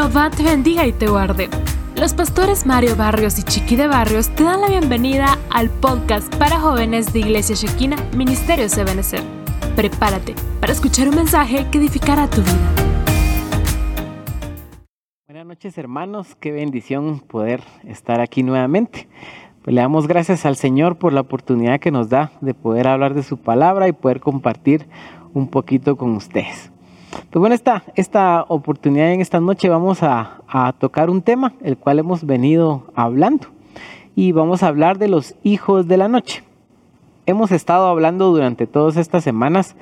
Jehová te bendiga y te guarde. Los pastores Mario Barrios y Chiqui de Barrios te dan la bienvenida al podcast para jóvenes de Iglesia Shekina, Ministerio Ebenezer. Prepárate para escuchar un mensaje que edificará tu vida. Buenas noches hermanos, qué bendición poder estar aquí nuevamente. Pues le damos gracias al Señor por la oportunidad que nos da de poder hablar de su palabra y poder compartir un poquito con ustedes. Pues bueno, esta, esta oportunidad en esta noche vamos a, tocar un tema, el cual hemos venido hablando. Y vamos a hablar de los hijos de la noche. Hemos estado hablando durante todas estas semanas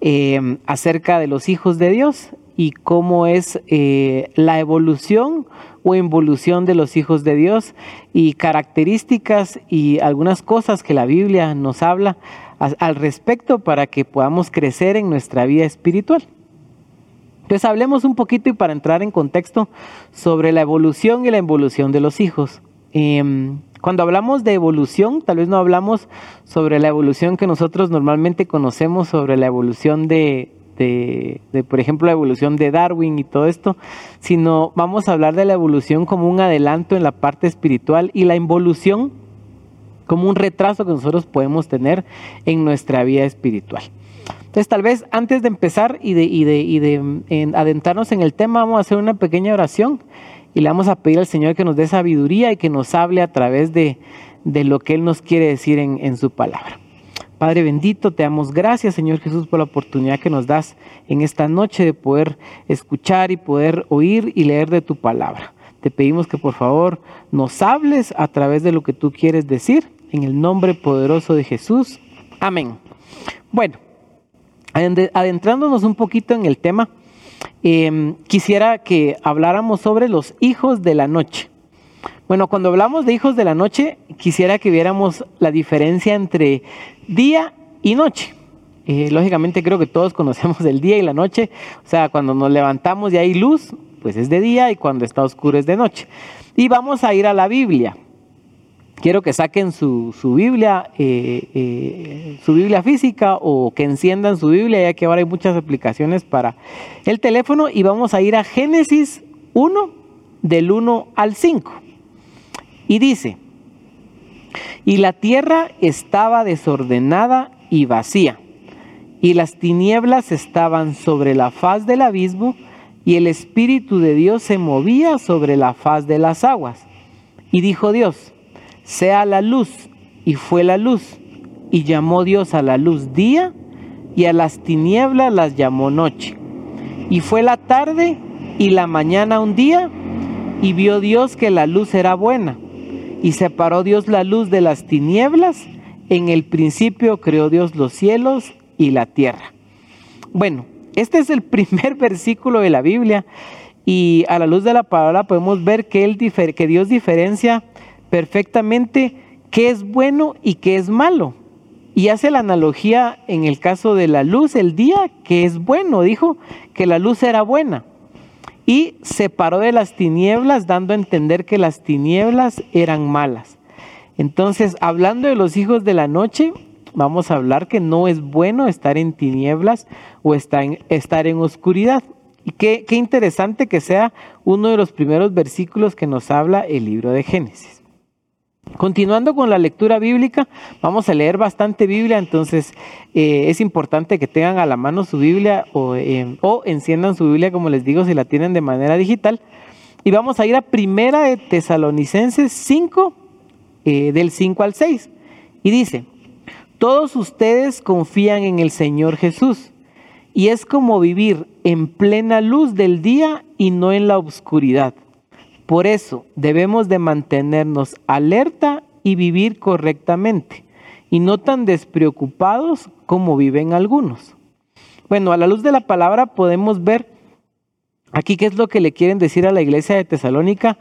eh, acerca de los hijos de Dios y cómo es eh, la evolución o involución de los hijos de Dios y características y algunas cosas que la Biblia nos habla al respecto para que podamos crecer en nuestra vida espiritual. Entonces hablemos un poquito y para entrar en contexto sobre la evolución y la involución de los hijos. Em, cuando hablamos de evolución, tal vez no hablamos sobre la evolución que nosotros normalmente conocemos, sobre la evolución de, de, por ejemplo, la evolución de Darwin y todo esto, sino vamos a hablar de la evolución como un adelanto en la parte espiritual y la involución como un retraso que nosotros podemos tener en nuestra vida espiritual. Entonces, tal vez antes de empezar y de, y de, y de adentrarnos en el tema, vamos a hacer una pequeña oración y le vamos a pedir al Señor que nos dé sabiduría y que nos hable a través de, de lo que Él nos quiere decir en, en su palabra. Padre bendito, te damos gracias, Señor Jesús, por la oportunidad que nos das en esta noche de poder escuchar y poder oír y leer de tu palabra. Te pedimos que por favor nos hables a través de lo que tú quieres decir, en el nombre poderoso de Jesús. Amén. Bueno, adentrándonos un poquito en el tema, em, quisiera que habláramos sobre los hijos de la noche. Bueno, cuando hablamos de hijos de la noche, quisiera que viéramos la diferencia entre día y noche. Eh, lógicamente creo que todos conocemos el día y la noche. O sea, cuando nos levantamos y hay luz, pues es de día y cuando está oscuro es de noche. Y vamos a ir a la Biblia quiero que saquen su, Biblia, eh, eh, su Biblia física o que enciendan su Biblia, ya que ahora hay muchas aplicaciones para el teléfono y vamos a ir a Génesis 1 del 1 al 5. Y dice, y la tierra estaba desordenada y vacía, y las tinieblas estaban sobre la faz del abismo, y el Espíritu de Dios se movía sobre la faz de las aguas. Y dijo Dios, sea la luz, y fue la luz. Y llamó Dios a la luz día, y a las tinieblas las llamó noche. Y fue la tarde y la mañana un día, y vio Dios que la luz era buena. Y separó Dios la luz de las tinieblas. En el principio creó Dios los cielos y la tierra. Bueno, este es el primer versículo de la Biblia y a la luz de la palabra podemos ver que, él, que Dios diferencia perfectamente qué es bueno y qué es malo. Y hace la analogía en el caso de la luz, el día, que es bueno. Dijo que la luz era buena. Y separó de las tinieblas, dando a entender que las tinieblas eran malas. Entonces, hablando de los hijos de la noche, vamos a hablar que no es bueno estar en tinieblas o estar en, oscuridad. Y qué, qué interesante que sea uno de los primeros versículos que nos habla el libro de Génesis. Continuando con la lectura bíblica, vamos a leer bastante Biblia, entonces eh, es importante que tengan a la mano su Biblia eh, o, enciendan su Biblia, como les digo, si la tienen de manera digital. Y vamos a ir a Primera de Tesalonicenses 5, eh, del 5 al 6. Y dice, todos ustedes confían en el Señor Jesús, y es como vivir en plena luz del día y no en la oscuridad. Por eso debemos de mantenernos alerta y vivir correctamente y no tan despreocupados como viven algunos. Bueno, a la luz de la palabra podemos ver aquí qué es lo que le quieren decir a la iglesia de Tesalónica,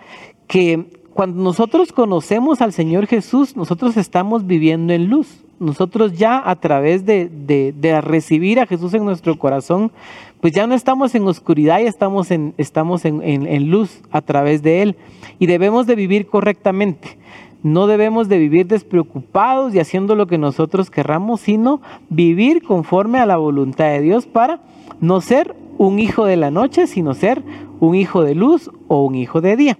que cuando nosotros conocemos al Señor Jesús, nosotros estamos viviendo en luz. Nosotros ya a través de, de recibir a Jesús en nuestro corazón, pues ya no estamos en oscuridad y estamos en, estamos en, luz a través de Él. Y debemos de vivir correctamente. No debemos de vivir despreocupados y haciendo lo que nosotros querramos, sino vivir conforme a la voluntad de Dios para no ser un hijo de la noche, sino ser un hijo de luz o un hijo de día.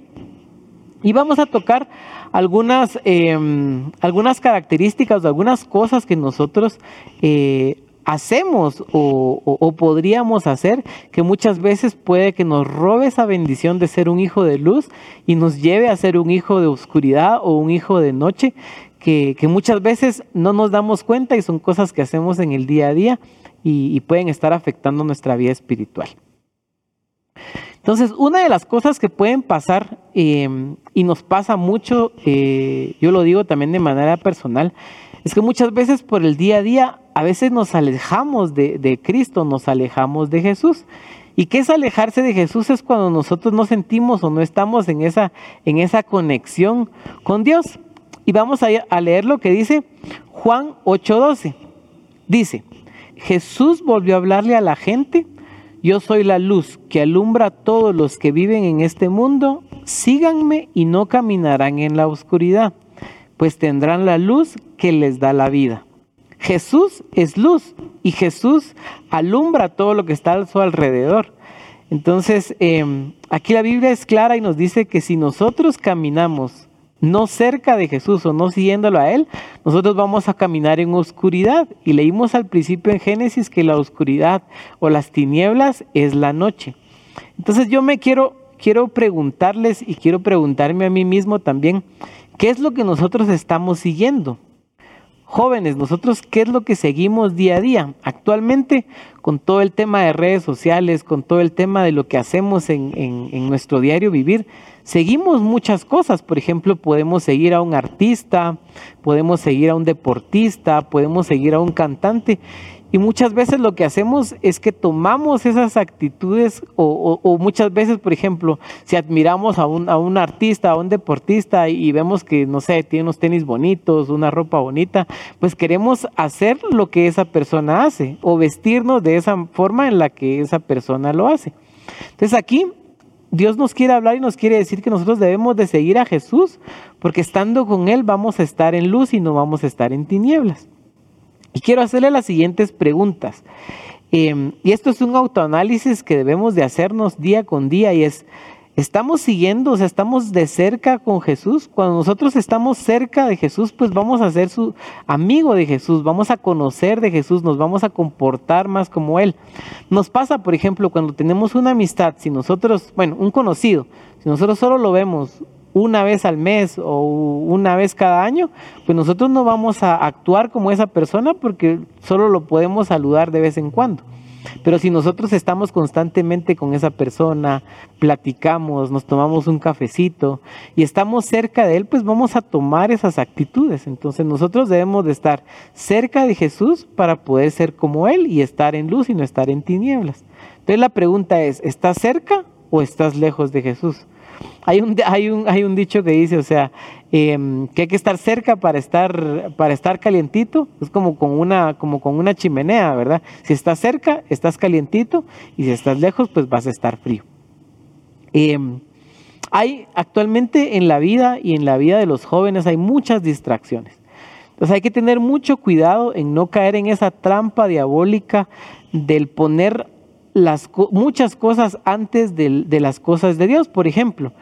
Y vamos a tocar algunas, em, algunas características o algunas cosas que nosotros eh, hacemos o, podríamos hacer que muchas veces puede que nos robe esa bendición de ser un hijo de luz y nos lleve a ser un hijo de oscuridad o un hijo de noche que, muchas veces no nos damos cuenta y son cosas que hacemos en el día a día y, pueden estar afectando nuestra vida espiritual. Entonces, una de las cosas que pueden pasar em, y nos pasa mucho, eh, yo lo digo también de manera personal, es que muchas veces por el día a día, a veces nos alejamos de, Cristo, nos alejamos de Jesús. ¿Y qué es alejarse de Jesús? Es cuando nosotros no sentimos o no estamos en esa, en esa conexión con Dios. Y vamos a, a leer lo que dice Juan 8:12. Dice, Jesús volvió a hablarle a la gente, yo soy la luz que alumbra a todos los que viven en este mundo, síganme y no caminarán en la oscuridad pues tendrán la luz que les da la vida. Jesús es luz y Jesús alumbra todo lo que está a su alrededor. Entonces, em, aquí la Biblia es clara y nos dice que si nosotros caminamos no cerca de Jesús o no siguiéndolo a Él, nosotros vamos a caminar en oscuridad. Y leímos al principio en Génesis que la oscuridad o las tinieblas es la noche. Entonces yo me quiero, quiero preguntarles y quiero preguntarme a mí mismo también, ¿Qué es lo que nosotros estamos siguiendo? Jóvenes, nosotros, ¿qué es lo que seguimos día a día? Actualmente, con todo el tema de redes sociales, con todo el tema de lo que hacemos en, en nuestro diario vivir, seguimos muchas cosas. Por ejemplo, podemos seguir a un artista, podemos seguir a un deportista, podemos seguir a un cantante. Y muchas veces lo que hacemos es que tomamos esas actitudes o, muchas veces, por ejemplo, si admiramos a un, a un, artista, a un deportista y vemos que, no sé, tiene unos tenis bonitos, una ropa bonita, pues queremos hacer lo que esa persona hace o vestirnos de esa forma en la que esa persona lo hace. Entonces aquí Dios nos quiere hablar y nos quiere decir que nosotros debemos de seguir a Jesús porque estando con Él vamos a estar en luz y no vamos a estar en tinieblas. Y quiero hacerle las siguientes preguntas. Em, y esto es un autoanálisis que debemos de hacernos día con día y es, ¿estamos siguiendo, o sea, estamos de cerca con Jesús? Cuando nosotros estamos cerca de Jesús, pues vamos a ser su amigo de Jesús, vamos a conocer de Jesús, nos vamos a comportar más como Él. Nos pasa, por ejemplo, cuando tenemos una amistad, si nosotros, bueno, un conocido, si nosotros solo lo vemos una vez al mes o una vez cada año, pues nosotros no vamos a actuar como esa persona porque solo lo podemos saludar de vez en cuando. Pero si nosotros estamos constantemente con esa persona, platicamos, nos tomamos un cafecito y estamos cerca de él, pues vamos a tomar esas actitudes. Entonces nosotros debemos de estar cerca de Jesús para poder ser como él y estar en luz y no estar en tinieblas. Entonces la pregunta es, ¿estás cerca o estás lejos de Jesús? Hay un, hay un, hay un dicho que dice, o sea, em, que hay que estar cerca para estar, para estar calientito. Es como con, una, como con una chimenea, ¿verdad? Si estás cerca, estás calientito y si estás lejos, pues vas a estar frío. Em, hay actualmente en la vida y en la vida de los jóvenes hay muchas distracciones. Entonces hay que tener mucho cuidado en no caer en esa trampa diabólica del poner las, muchas cosas antes de, las cosas de Dios. Por ejemplo,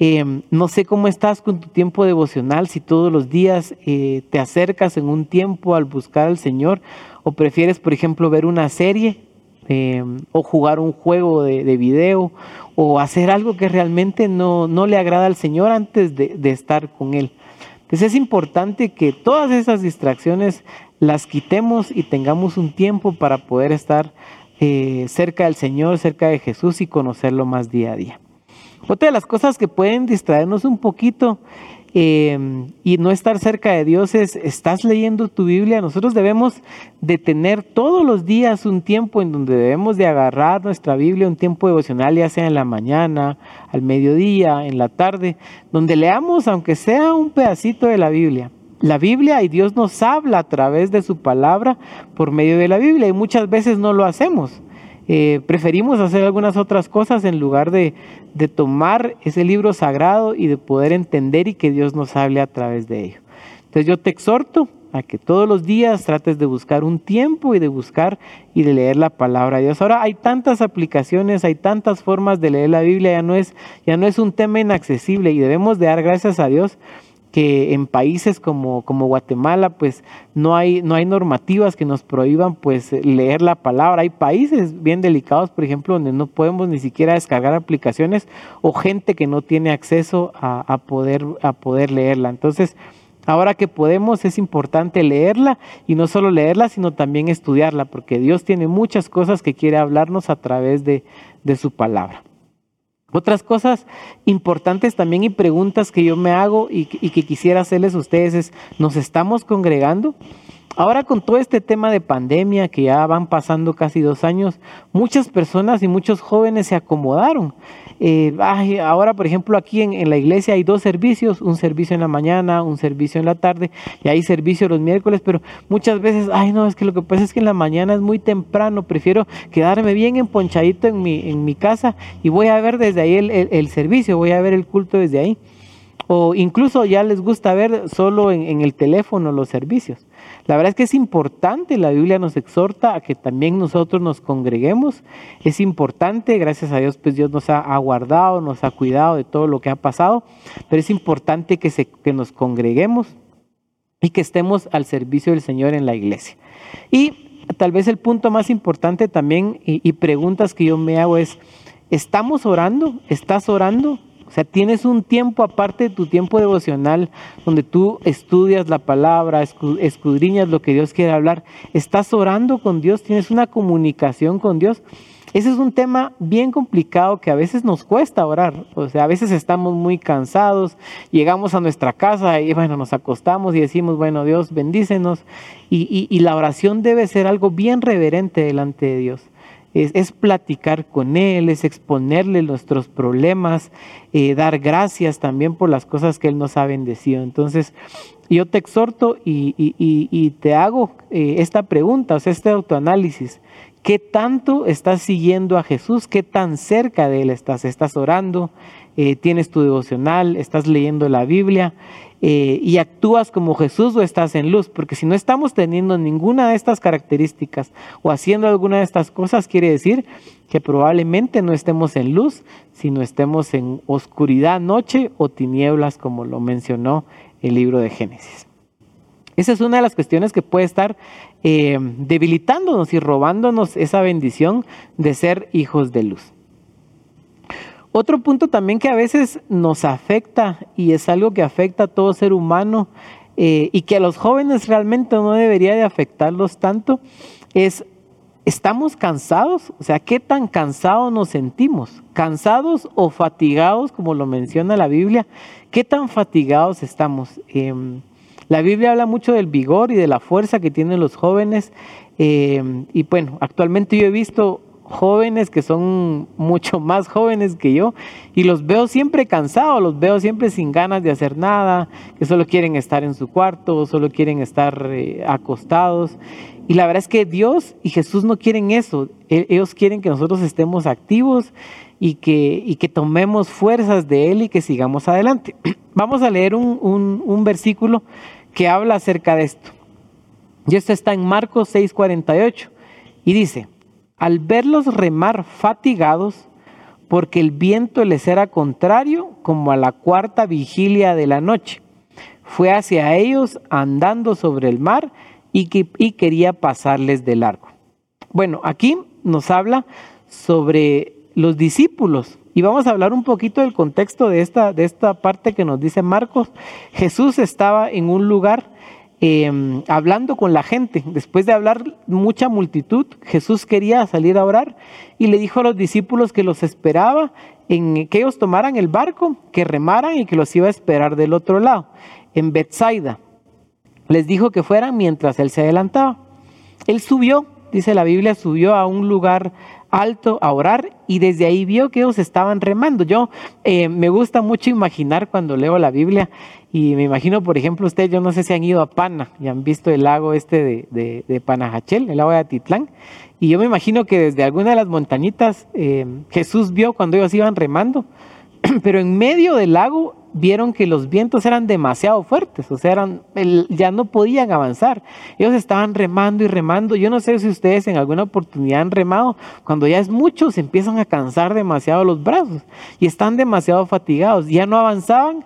em, no sé cómo estás con tu tiempo devocional, si todos los días eh, te acercas en un tiempo al buscar al Señor o prefieres, por ejemplo, ver una serie em, o jugar un juego de, de, video o hacer algo que realmente no, no le agrada al Señor antes de, de estar con Él. Entonces es importante que todas esas distracciones las quitemos y tengamos un tiempo para poder estar eh, cerca del Señor, cerca de Jesús y conocerlo más día a día. Otra de las cosas que pueden distraernos un poquito eh, y no estar cerca de Dios es, estás leyendo tu Biblia. Nosotros debemos de tener todos los días un tiempo en donde debemos de agarrar nuestra Biblia, un tiempo devocional, ya sea en la mañana, al mediodía, en la tarde, donde leamos aunque sea un pedacito de la Biblia la Biblia y Dios nos habla a través de su palabra por medio de la Biblia y muchas veces no lo hacemos. Eh, preferimos hacer algunas otras cosas en lugar de, de, tomar ese libro sagrado y de poder entender y que Dios nos hable a través de ello. Entonces yo te exhorto a que todos los días trates de buscar un tiempo y de buscar y de leer la palabra de Dios. Ahora hay tantas aplicaciones, hay tantas formas de leer la Biblia, ya no es, ya no es un tema inaccesible y debemos de dar gracias a Dios que en países como, como Guatemala pues no hay, no hay normativas que nos prohíban pues leer la palabra. Hay países bien delicados, por ejemplo, donde no podemos ni siquiera descargar aplicaciones o gente que no tiene acceso a, poder, a poder leerla. Entonces, ahora que podemos es importante leerla y no solo leerla, sino también estudiarla, porque Dios tiene muchas cosas que quiere hablarnos a través de, de su palabra. Otras cosas importantes también y preguntas que yo me hago y, que quisiera hacerles a ustedes es, ¿nos estamos congregando? Ahora con todo este tema de pandemia que ya van pasando casi dos años, muchas personas y muchos jóvenes se acomodaron eh, ahora, por ejemplo, aquí en, la iglesia hay dos servicios, un servicio en la mañana, un servicio en la tarde, y hay servicio los miércoles, pero muchas veces, ay no, es que lo que pasa es que en la mañana es muy temprano, prefiero quedarme bien emponchadito en mi, en mi casa y voy a ver desde ahí el servicio, voy a ver el culto desde ahí. O incluso ya les gusta ver solo en, el teléfono los servicios. La verdad es que es importante, la Biblia nos exhorta a que también nosotros nos congreguemos. Es importante, gracias a Dios, pues Dios nos ha, guardado, nos ha cuidado de todo lo que ha pasado, pero es importante que, se, que nos congreguemos y que estemos al servicio del Señor en la iglesia. Y tal vez el punto más importante también y preguntas que yo me hago es, ¿estamos orando? ¿Estás orando? O sea, tienes un tiempo aparte de tu tiempo devocional donde tú estudias la palabra, escudriñas lo que Dios quiere hablar. Estás orando con Dios, tienes una comunicación con Dios. Ese es un tema bien complicado que a veces nos cuesta orar. O sea, a veces estamos muy cansados, llegamos a nuestra casa y bueno, nos acostamos y decimos, bueno, Dios, bendícenos. Y, y la oración debe ser algo bien reverente delante de Dios es, platicar con Él, es exponerle nuestros problemas, eh, dar gracias también por las cosas que Él nos ha bendecido. Entonces, yo te exhorto y, te hago eh, esta pregunta, o sea, este autoanálisis. ¿Qué tanto estás siguiendo a Jesús? ¿Qué tan cerca de Él estás? ¿Estás orando? Eh, ¿Tienes tu devocional? ¿Estás leyendo la Biblia? Eh, y actúas como Jesús o estás en luz, porque si no estamos teniendo ninguna de estas características o haciendo alguna de estas cosas, quiere decir que probablemente no estemos en luz, sino estemos en oscuridad, noche o tinieblas, como lo mencionó el libro de Génesis. Esa es una de las cuestiones que puede estar eh, debilitándonos y robándonos esa bendición de ser hijos de luz. Otro punto también que a veces nos afecta y es algo que afecta a todo ser humano eh, y que a los jóvenes realmente no debería de afectarlos tanto es, ¿estamos cansados? O sea, ¿qué tan cansados nos sentimos? ¿Cansados o fatigados, como lo menciona la Biblia? ¿Qué tan fatigados estamos? Em, la Biblia habla mucho del vigor y de la fuerza que tienen los jóvenes. Em, y bueno, actualmente yo he visto jóvenes que son mucho más jóvenes que yo y los veo siempre cansados, los veo siempre sin ganas de hacer nada, que solo quieren estar en su cuarto, solo quieren estar eh, acostados. Y la verdad es que Dios y Jesús no quieren eso, e, ellos quieren que nosotros estemos activos y que, y que tomemos fuerzas de Él y que sigamos adelante. Vamos a leer un, un, un versículo que habla acerca de esto. Y esto está en Marcos 6:48 y dice, al verlos remar fatigados, porque el viento les era contrario, como a la cuarta vigilia de la noche. Fue hacia ellos andando sobre el mar y, quería pasarles de largo. Bueno, aquí nos habla sobre los discípulos y vamos a hablar un poquito del contexto de esta, de esta parte que nos dice Marcos. Jesús estaba en un lugar Em, hablando con la gente. Después de hablar mucha multitud, Jesús quería salir a orar y le dijo a los discípulos que los esperaba, en que ellos tomaran el barco, que remaran y que los iba a esperar del otro lado, en Bethsaida. Les dijo que fueran mientras él se adelantaba. Él subió, dice la Biblia, subió a un lugar alto a orar y desde ahí vio que ellos estaban remando. Yo eh, me gusta mucho imaginar cuando leo la Biblia y me imagino, por ejemplo, ustedes, yo no sé si han ido a Pana y han visto el lago este de, de, Panajachel, el lago de Atitlán, y yo me imagino que desde alguna de las montañitas eh, Jesús vio cuando ellos iban remando, pero en medio del lago vieron que los vientos eran demasiado fuertes, o sea, eran, ya no podían avanzar. Ellos estaban remando y remando. Yo no sé si ustedes en alguna oportunidad han remado, cuando ya es mucho, se empiezan a cansar demasiado los brazos y están demasiado fatigados, ya no avanzaban.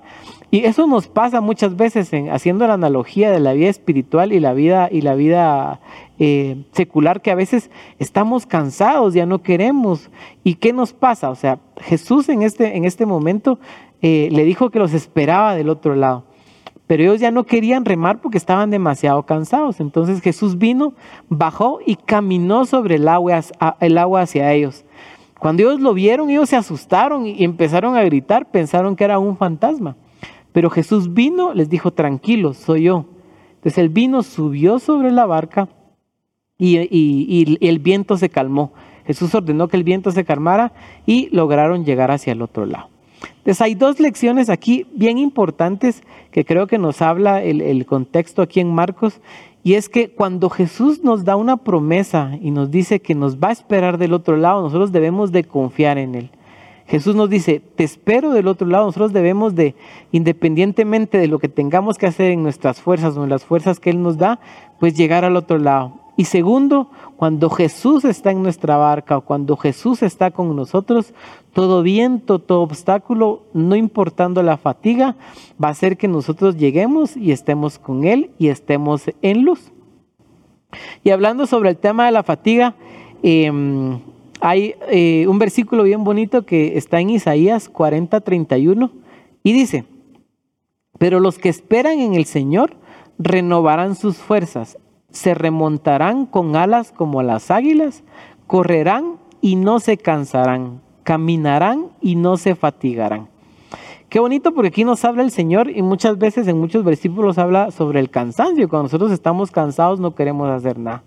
Y eso nos pasa muchas veces en, haciendo la analogía de la vida espiritual y la vida, y la vida eh, secular, que a veces estamos cansados, ya no queremos. ¿Y qué nos pasa? O sea, Jesús en este, en este momento eh, le dijo que los esperaba del otro lado. Pero ellos ya no querían remar porque estaban demasiado cansados. Entonces Jesús vino, bajó y caminó sobre el agua, el agua hacia ellos. Cuando ellos lo vieron, ellos se asustaron y empezaron a gritar, pensaron que era un fantasma. Pero Jesús vino, les dijo, tranquilos, soy yo. Entonces el vino, subió sobre la barca y, el viento se calmó. Jesús ordenó que el viento se calmara y lograron llegar hacia el otro lado. Entonces hay dos lecciones aquí bien importantes que creo que nos habla el, contexto aquí en Marcos y es que cuando Jesús nos da una promesa y nos dice que nos va a esperar del otro lado, nosotros debemos de confiar en Él. Jesús nos dice, te espero del otro lado. Nosotros debemos de, independientemente de lo que tengamos que hacer en nuestras fuerzas o en las fuerzas que Él nos da, pues llegar al otro lado. Y segundo, cuando Jesús está en nuestra barca o cuando Jesús está con nosotros, todo viento, todo obstáculo, no importando la fatiga, va a hacer que nosotros lleguemos y estemos con Él y estemos en luz. Y hablando sobre el tema de la fatiga, em, hay eh, un versículo bien bonito que está en Isaías 40, 31 y dice, pero los que esperan en el Señor renovarán sus fuerzas, se remontarán con alas como las águilas, correrán y no se cansarán, caminarán y no se fatigarán. Qué bonito porque aquí nos habla el Señor y muchas veces en muchos versículos habla sobre el cansancio. Cuando nosotros estamos cansados no queremos hacer nada.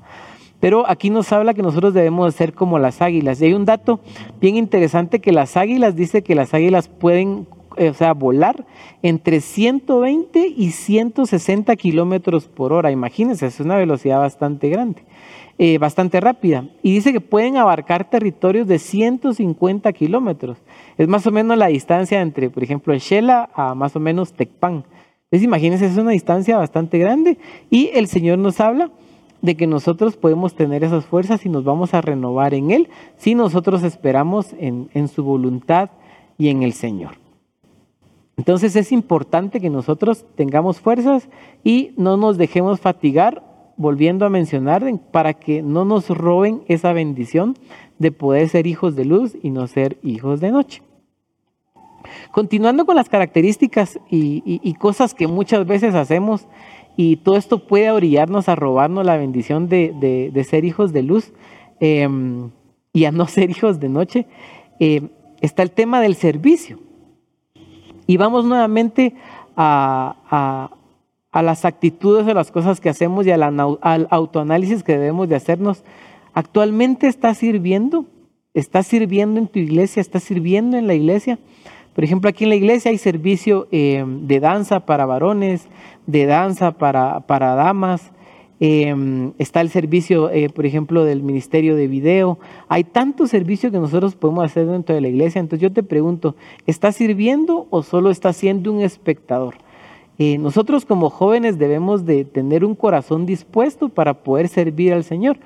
Pero aquí nos habla que nosotros debemos ser como las águilas. Y hay un dato bien interesante que las águilas, dice que las águilas pueden o sea, volar entre 120 y 160 kilómetros por hora. Imagínense, es una velocidad bastante grande, eh, bastante rápida. Y dice que pueden abarcar territorios de 150 kilómetros. Es más o menos la distancia entre, por ejemplo, el Shela a más o menos Tecpan. Entonces, imagínense, es una distancia bastante grande. Y el Señor nos habla de que nosotros podemos tener esas fuerzas y nos vamos a renovar en Él si nosotros esperamos en, en su voluntad y en el Señor. Entonces es importante que nosotros tengamos fuerzas y no nos dejemos fatigar, volviendo a mencionar, para que no nos roben esa bendición de poder ser hijos de luz y no ser hijos de noche. Continuando con las características y, cosas que muchas veces hacemos, y todo esto puede orillarnos a robarnos la bendición de, ser hijos de luz em, y a no ser hijos de noche, eh, está el tema del servicio. Y vamos nuevamente a, las actitudes de las cosas que hacemos y al autoanálisis que debemos de hacernos. ¿Actualmente estás sirviendo? ¿Estás sirviendo en tu iglesia? ¿Estás sirviendo en la iglesia? Por ejemplo, aquí en la iglesia hay servicio eh, de danza para varones, de danza para, para damas, Em, está el servicio, eh, por ejemplo, del ministerio de video. Hay tantos servicios que nosotros podemos hacer dentro de la iglesia. Entonces yo te pregunto, ¿estás sirviendo o solo estás siendo un espectador? Eh, nosotros como jóvenes debemos de tener un corazón dispuesto para poder servir al Señor.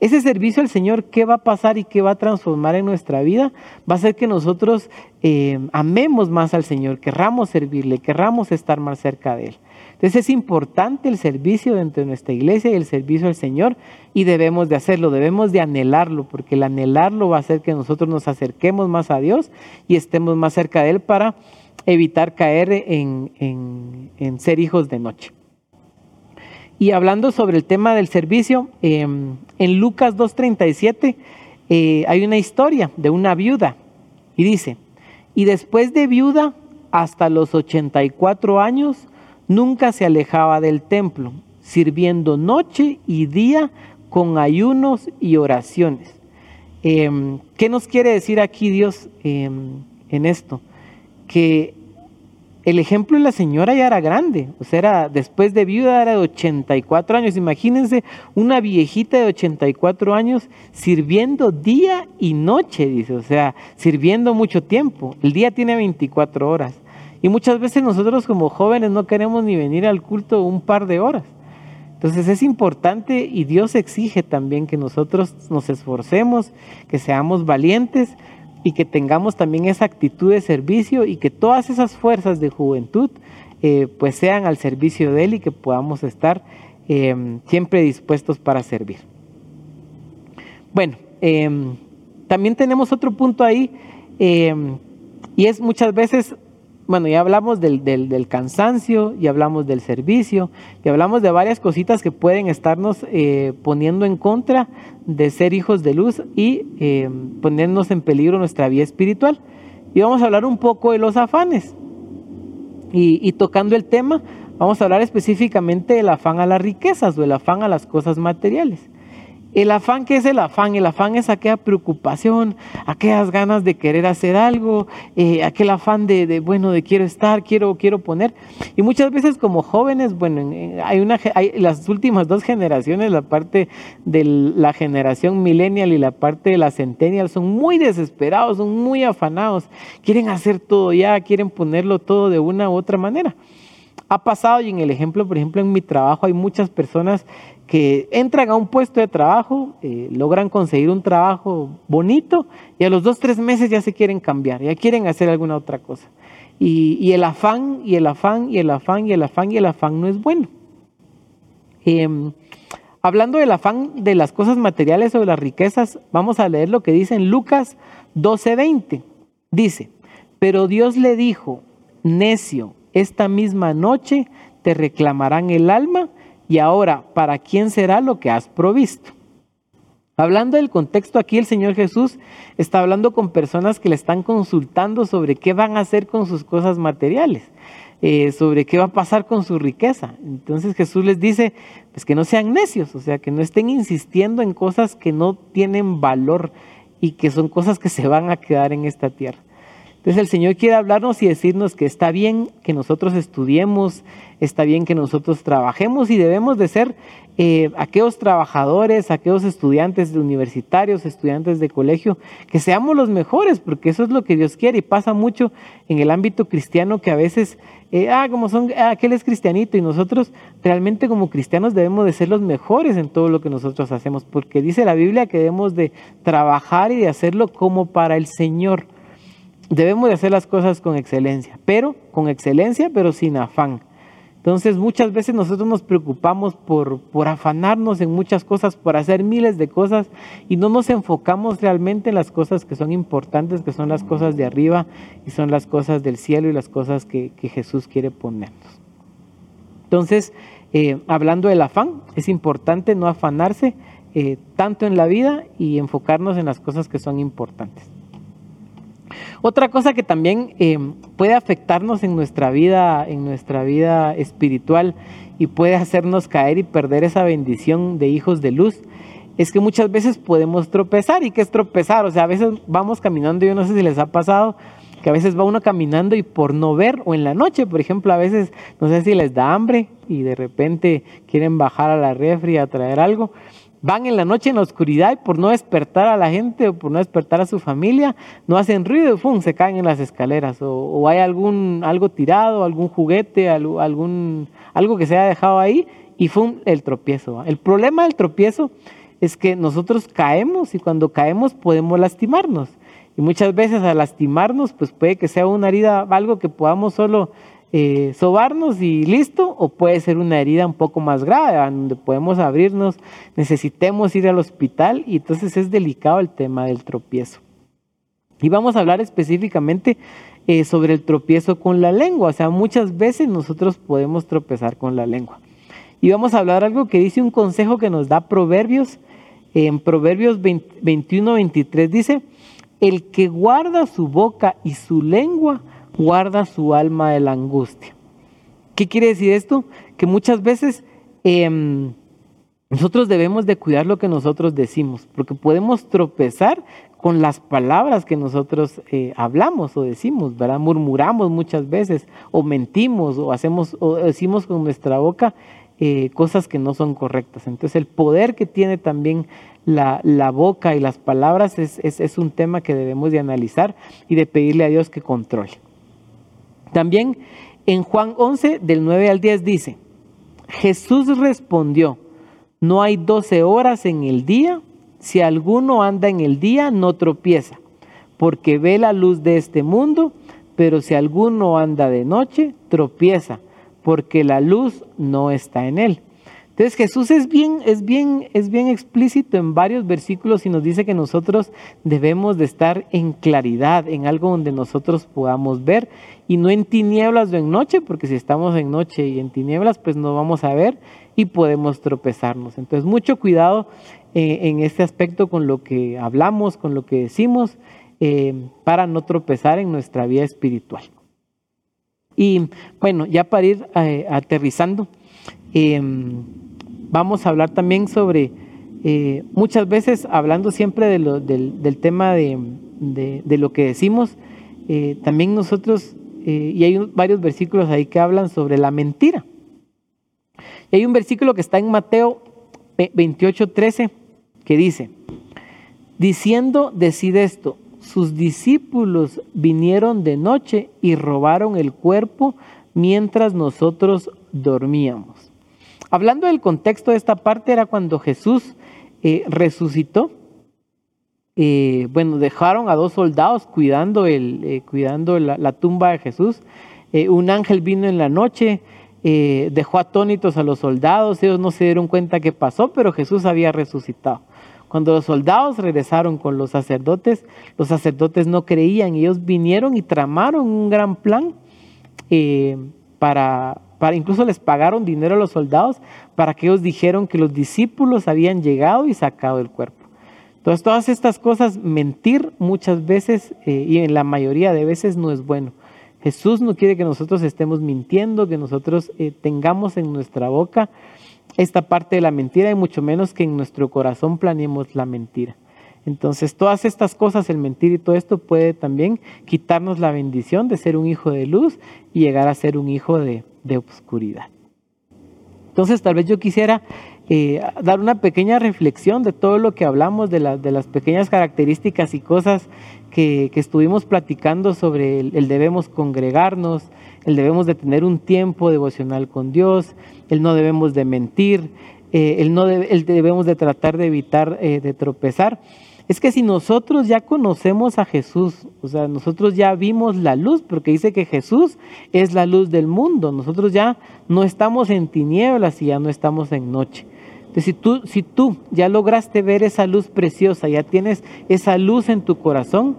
Ese servicio al Señor, ¿qué va a pasar y qué va a transformar en nuestra vida? Va a ser que nosotros eh, amemos más al Señor, querramos servirle, querramos estar más cerca de Él. Entonces es importante el servicio dentro de nuestra iglesia y el servicio al Señor y debemos de hacerlo, debemos de anhelarlo, porque el anhelarlo va a hacer que nosotros nos acerquemos más a Dios y estemos más cerca de Él para evitar caer en, ser hijos de noche. Y hablando sobre el tema del servicio, em, en Lucas 2.37 eh, hay una historia de una viuda y dice, y después de viuda hasta los 84 años, Nunca se alejaba del templo, sirviendo noche y día con ayunos y oraciones. Em, ¿Qué nos quiere decir aquí Dios em, en esto? Que el ejemplo de la señora ya era grande, o sea, después de viuda era de 84 años. Imagínense una viejita de 84 años sirviendo día y noche, dice, o sea, sirviendo mucho tiempo. El día tiene 24 horas. Y muchas veces nosotros como jóvenes no queremos ni venir al culto un par de horas. Entonces es importante y Dios exige también que nosotros nos esforcemos, que seamos valientes y que tengamos también esa actitud de servicio y que todas esas fuerzas de juventud eh, pues sean al servicio de Él y que podamos estar eh, siempre dispuestos para servir. Bueno, em, también tenemos otro punto ahí y es muchas veces bueno, ya hablamos del, del, cansancio, ya hablamos del servicio, ya hablamos de varias cositas que pueden estarnos eh, poniendo en contra de ser hijos de luz y eh, ponernos en peligro nuestra vida espiritual. Y vamos a hablar un poco de los afanes. Y, y tocando el tema, vamos a hablar específicamente del afán a las riquezas o el afán a las cosas materiales. El afán, ¿qué es el afán? El afán es aquella preocupación, aquellas ganas de querer hacer algo, eh, aquel afán de, bueno, de quiero estar, quiero, quiero poner. Y muchas veces como jóvenes, bueno, hay una, hay las últimas dos generaciones, la parte de la generación millennial y la parte de la centennial, son muy desesperados, son muy afanados, quieren hacer todo ya, quieren ponerlo todo de una u otra manera. Ha pasado y en el ejemplo, por ejemplo, en mi trabajo hay muchas personas que entran a un puesto de trabajo, eh, logran conseguir un trabajo bonito y a los dos, tres meses ya se quieren cambiar, ya quieren hacer alguna otra cosa. Y, el afán, y el afán, y el afán, y el afán, y el afán no es bueno. Em, hablando del afán de las cosas materiales o de las riquezas, vamos a leer lo que dice en Lucas 12:20. Dice, pero Dios le dijo, necio, esta misma noche te reclamarán el alma y ahora, ¿para quién será lo que has provisto? Hablando del contexto aquí, el Señor Jesús está hablando con personas que le están consultando sobre qué van a hacer con sus cosas materiales, eh, sobre qué va a pasar con su riqueza. Entonces Jesús les dice, pues que no sean necios, o sea, que no estén insistiendo en cosas que no tienen valor y que son cosas que se van a quedar en esta tierra. Entonces el Señor quiere hablarnos y decirnos que está bien que nosotros estudiemos, está bien que nosotros trabajemos y debemos de ser eh, aquellos trabajadores, aquellos estudiantes universitarios, estudiantes de colegio, que seamos los mejores, porque eso es lo que Dios quiere y pasa mucho en el ámbito cristiano que a veces, eh, ah, como son, ah, aquel es cristianito y nosotros realmente como cristianos debemos de ser los mejores en todo lo que nosotros hacemos, porque dice la Biblia que debemos de trabajar y de hacerlo como para el Señor debemos de hacer las cosas con excelencia, pero con excelencia, pero sin afán. Entonces muchas veces nosotros nos preocupamos por, afanarnos en muchas cosas, por hacer miles de cosas y no nos enfocamos realmente en las cosas que son importantes, que son las cosas de arriba y son las cosas del cielo y las cosas que, Jesús quiere ponernos. Entonces, eh, hablando del afán, es importante no afanarse eh, tanto en la vida y enfocarnos en las cosas que son importantes. Otra cosa que también eh, puede afectarnos en nuestra vida, en nuestra vida espiritual y puede hacernos caer y perder esa bendición de hijos de luz, es que muchas veces podemos tropezar. ¿Y qué es tropezar? O sea, a veces vamos caminando, yo no sé si les ha pasado, que a veces va uno caminando y por no ver, o en la noche, por ejemplo, a veces no sé si les da hambre y de repente quieren bajar a la refri a traer algo van en la noche en la oscuridad y por no despertar a la gente o por no despertar a su familia, no hacen ruido, ¡fum! se caen en las escaleras o, hay algún algo tirado, algún juguete, algún algo que se haya dejado ahí y ¡fum! el tropiezo. El problema del tropiezo es que nosotros caemos y cuando caemos podemos lastimarnos. Y muchas veces al lastimarnos, pues puede que sea una herida, algo que podamos solo eh, sobarnos y listo, o puede ser una herida un poco más grave, donde podemos abrirnos, necesitemos ir al hospital y entonces es delicado el tema del tropiezo. Y vamos a hablar específicamente eh, sobre el tropiezo con la lengua, o sea, muchas veces nosotros podemos tropezar con la lengua. Y vamos a hablar algo que dice un consejo que nos da Proverbios, en Proverbios 21, 23 dice, el que guarda su boca y su lengua, guarda su alma de la angustia. ¿Qué quiere decir esto? Que muchas veces em, nosotros debemos de cuidar lo que nosotros decimos, porque podemos tropezar con las palabras que nosotros eh, hablamos o decimos, ¿verdad? Murmuramos muchas veces, o mentimos, o hacemos, o decimos con nuestra boca eh, cosas que no son correctas. Entonces el poder que tiene también la, boca y las palabras es, es un tema que debemos de analizar y de pedirle a Dios que controle. También en Juan 11, del 9 al 10 dice, Jesús respondió, no hay 12 horas en el día, si alguno anda en el día no tropieza, porque ve la luz de este mundo, pero si alguno anda de noche, tropieza, porque la luz no está en él. Entonces Jesús es bien, es bien, es bien explícito en varios versículos y nos dice que nosotros debemos de estar en claridad, en algo donde nosotros podamos ver y no en tinieblas o en noche, porque si estamos en noche y en tinieblas, pues no vamos a ver y podemos tropezarnos. Entonces mucho cuidado eh, en este aspecto con lo que hablamos, con lo que decimos, eh, para no tropezar en nuestra vida espiritual. Y bueno, ya para ir eh, aterrizando, em, vamos a hablar también sobre, eh, muchas veces hablando siempre del, tema de, lo que decimos, eh, también nosotros, eh, y hay varios versículos ahí que hablan sobre la mentira. Y hay un versículo que está en Mateo 28, 13, que dice, diciendo, decid esto, sus discípulos vinieron de noche y robaron el cuerpo mientras nosotros dormíamos. Hablando del contexto de esta parte, era cuando Jesús eh, resucitó. Eh, bueno, dejaron a dos soldados cuidando, el, eh, cuidando la, tumba de Jesús. un ángel vino en la noche, dejó atónitos a los soldados, ellos no se dieron cuenta qué pasó, pero Jesús había resucitado. Cuando los soldados regresaron con los sacerdotes, los sacerdotes no creían, ellos vinieron y tramaron un gran plan para, incluso les pagaron dinero a los soldados para que ellos dijeron que los discípulos habían llegado y sacado el cuerpo. Entonces, todas estas cosas, mentir muchas veces eh, y en la mayoría de veces no es bueno. Jesús no quiere que nosotros estemos mintiendo, que nosotros eh, tengamos en nuestra boca esta parte de la mentira y mucho menos que en nuestro corazón planeemos la mentira. Entonces, todas estas cosas, el mentir y todo esto puede también quitarnos la bendición de ser un hijo de luz y llegar a ser un hijo de, de obscuridad. Entonces, tal vez yo quisiera eh, dar una pequeña reflexión de todo lo que hablamos, de, de las pequeñas características y cosas que, estuvimos platicando sobre el, debemos congregarnos, el debemos de tener un tiempo devocional con Dios, el no debemos de mentir, eh, el, no debemos de tratar de evitar eh, de tropezar es que si nosotros ya conocemos a Jesús, o sea, nosotros ya vimos la luz, porque dice que Jesús es la luz del mundo, nosotros ya no estamos en tinieblas y ya no estamos en noche. Entonces, si tú, si tú ya lograste ver esa luz preciosa, ya tienes esa luz en tu corazón,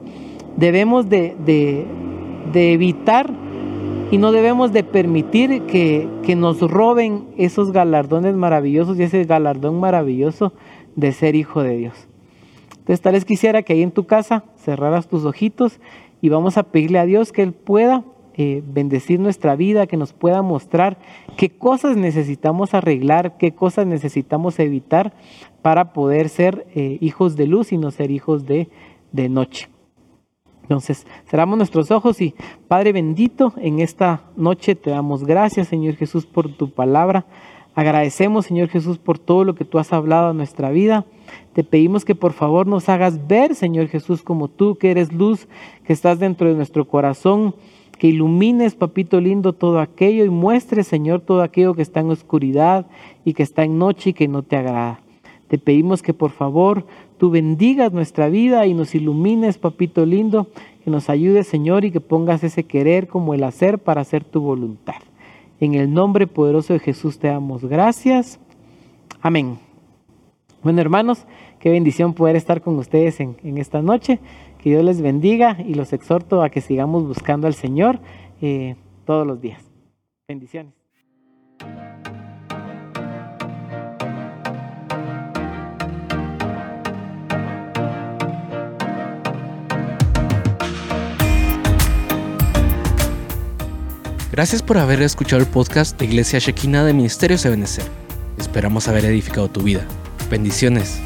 debemos de, evitar y no debemos de permitir que, que nos roben esos galardones maravillosos y ese galardón maravilloso de ser hijo de Dios. Entonces tal vez quisiera que ahí en tu casa cerraras tus ojitos y vamos a pedirle a Dios que Él pueda eh, bendecir nuestra vida, que nos pueda mostrar qué cosas necesitamos arreglar, qué cosas necesitamos evitar para poder ser eh, hijos de luz y no ser hijos de, de noche. Entonces, cerramos nuestros ojos y Padre bendito, en esta noche te damos gracias, Señor Jesús, por tu palabra. Agradecemos, Señor Jesús, por todo lo que tú has hablado a nuestra vida. Te pedimos que por favor nos hagas ver, Señor Jesús, como tú que eres luz, que estás dentro de nuestro corazón, que ilumines, papito lindo, todo aquello y muestres, Señor, todo aquello que está en oscuridad y que está en noche y que no te agrada. Te pedimos que por favor tú bendigas nuestra vida y nos ilumines, papito lindo, que nos ayudes, Señor, y que pongas ese querer como el hacer para hacer tu voluntad. En el nombre poderoso de Jesús te damos gracias. Amén. Bueno, hermanos, qué bendición poder estar con ustedes en, esta noche. Que Dios les bendiga y los exhorto a que sigamos buscando al Señor eh, todos los días. Bendiciones. Gracias por haber escuchado el podcast de Iglesia Shekina de Ministerios Ebenezer. Esperamos haber edificado tu vida. Bendiciones.